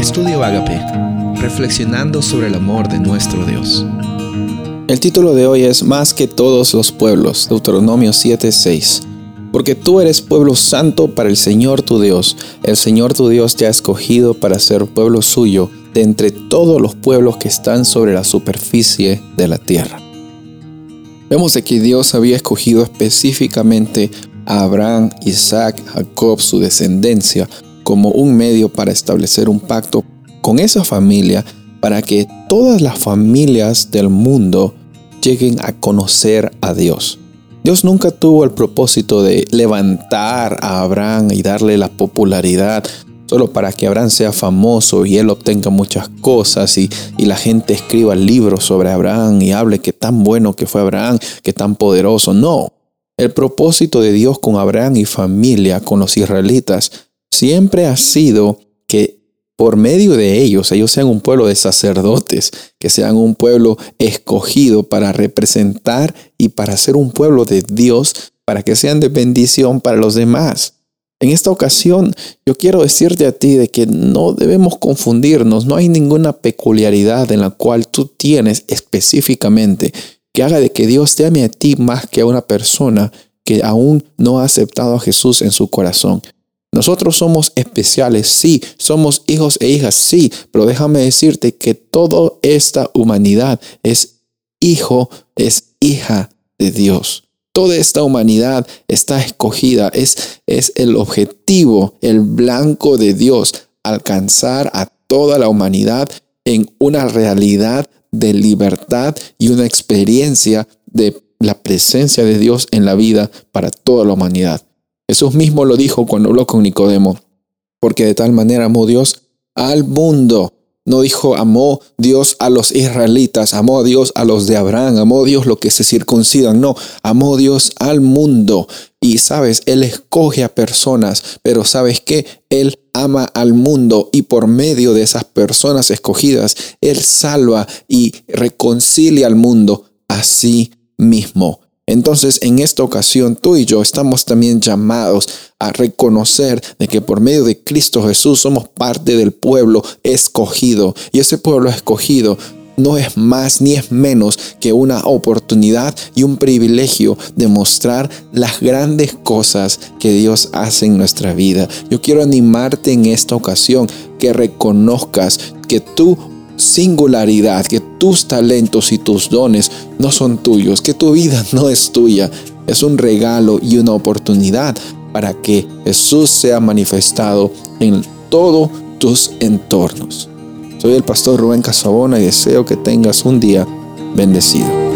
Estudio Agape, reflexionando sobre el amor de nuestro Dios. El título de hoy es Más que todos los pueblos, Deuteronomio 7:6. Porque tú eres pueblo santo para el Señor tu Dios. El Señor tu Dios te ha escogido para ser pueblo suyo de entre todos los pueblos que están sobre la superficie de la tierra. Vemos de que Dios había escogido específicamente a Abraham, Isaac, Jacob, su descendencia, como un medio para establecer un pacto con esa familia para que todas las familias del mundo lleguen a conocer a Dios. Dios nunca tuvo el propósito de levantar a Abraham y darle la popularidad solo para que Abraham sea famoso y él obtenga muchas cosas y, y, la gente escriba libros sobre Abraham y hable que tan bueno que fue Abraham, que tan poderoso. No, el propósito de Dios con Abraham y familia, con los israelitas, siempre ha sido que por medio de ellos, ellos sean un pueblo de sacerdotes, que sean un pueblo escogido para representar y para ser un pueblo de Dios, para que sean de bendición para los demás. En esta ocasión, yo quiero decirte a ti de que no debemos confundirnos, no hay ninguna peculiaridad en la cual tú tienes específicamente que haga de que Dios te ame a ti más que a una persona que aún no ha aceptado a Jesús en su corazón. Nosotros somos especiales, sí, somos hijos e hijas, sí, pero déjame decirte que toda esta humanidad es hijo, es hija de Dios. Toda esta humanidad está escogida, es, es el objetivo, el blanco de Dios, alcanzar a toda la humanidad en una realidad de libertad y una experiencia de la presencia de Dios en la vida para toda la humanidad. Jesús mismo lo dijo cuando habló con Nicodemo, porque de tal manera amó Dios al mundo. No dijo amó Dios a los israelitas, amó a Dios a los de Abraham, amó a Dios lo que se circuncidan, no, amó Dios al mundo. Y sabes, Él escoge a personas, pero sabes que Él ama al mundo y por medio de esas personas escogidas, Él salva y reconcilia al mundo a sí mismo. Entonces, en esta ocasión, tú y yo estamos también llamados a reconocer de que por medio de Cristo Jesús somos parte del pueblo escogido. Y ese pueblo escogido no es más ni es menos que una oportunidad y un privilegio de mostrar las grandes cosas que Dios hace en nuestra vida. Yo quiero animarte en esta ocasión que reconozcas que tú singularidad, que tus talentos y tus dones no son tuyos, que tu vida no es tuya, es un regalo y una oportunidad para que Jesús sea manifestado en todos tus entornos. Soy el pastor Rubén Casabona y deseo que tengas un día bendecido.